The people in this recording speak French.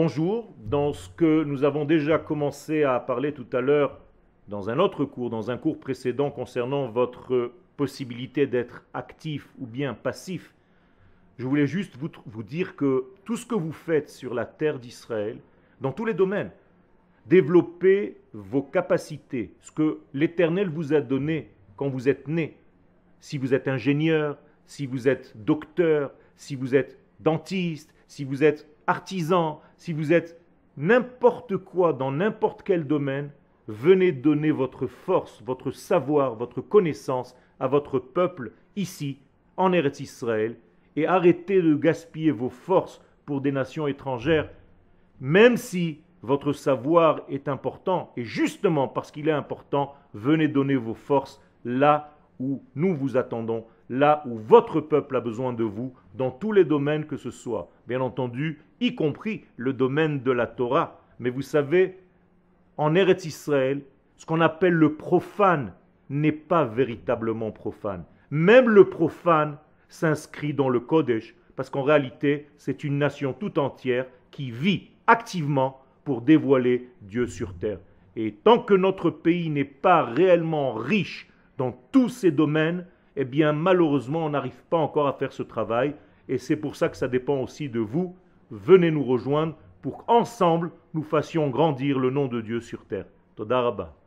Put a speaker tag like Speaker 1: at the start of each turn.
Speaker 1: Bonjour, dans ce que nous avons déjà commencé à parler tout à l'heure dans un autre cours, dans un cours précédent concernant votre possibilité d'être actif ou bien passif, je voulais juste vous, dire que tout ce que vous faites sur la terre d'Israël, dans tous les domaines, développez vos capacités, ce que l'Éternel vous a donné quand vous êtes né. Si vous êtes ingénieur, si vous êtes docteur, si vous êtes dentiste, si vous êtes artisan, si vous êtes n'importe quoi dans n'importe quel domaine, venez donner votre force, votre savoir, votre connaissance à votre peuple ici, en Eretz Israël, et arrêtez de gaspiller vos forces pour des nations étrangères, même si votre savoir est important, et justement parce qu'il est important, venez donner vos forces là où nous vous attendons, là où votre peuple a besoin de vous, dans tous les domaines que ce soit. Bien entendu, y compris le domaine de la Torah. Mais vous savez, en Eretz Israël, ce qu'on appelle le profane n'est pas véritablement profane. Même le profane s'inscrit dans le Kodesh, parce qu'en réalité, c'est une nation tout entière qui vit activement pour dévoiler Dieu sur terre. Et tant que notre pays n'est pas réellement riche dans tous ces domaines, eh bien malheureusement on n'arrive pas encore à faire ce travail. Et c'est pour ça que ça dépend aussi de vous. Venez nous rejoindre pour qu'ensemble nous fassions grandir le nom de Dieu sur terre. Todarabah.